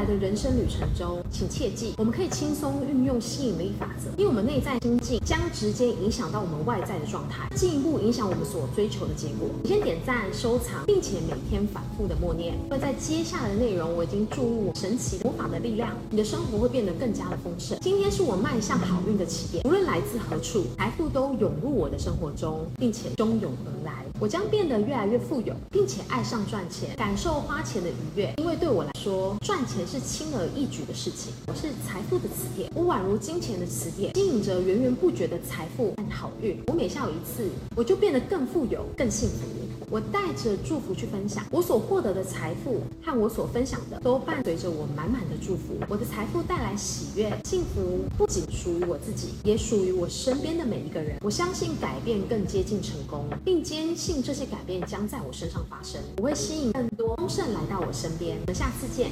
来的人生旅程中，请切记，我们可以轻松运用吸引力法则，因为我们内在心境将直接影响到我们外在的状态，进一步影响我们所追求的结果。你先点赞、收藏，并且每天反复的默念，会在接下来的内容，我已经注入神奇魔法的力量，你的生活会变得更加的丰盛。今天是我迈向好运的起点，无论来自何处，财富都涌入我的生活中，并且汹涌而来。我将变得越来越富有，并且爱上赚钱，感受花钱的愉悦。因为对我来说，赚钱是轻而易举的事情。我是财富的磁铁，我宛如金钱的磁铁，吸引着源源不绝的财富和好运。我每笑一次，我就变得更富有、更幸福。我带着祝福去分享，我所获得的财富和我所分享的都伴随着我满满的祝福。我的财富带来喜悦、幸福，不仅属于我自己，也属于我身边的每一个人。我相信改变更接近成功，并坚这些改变将在我身上发生。我会吸引更多丰盛来到我身边。我们下次见。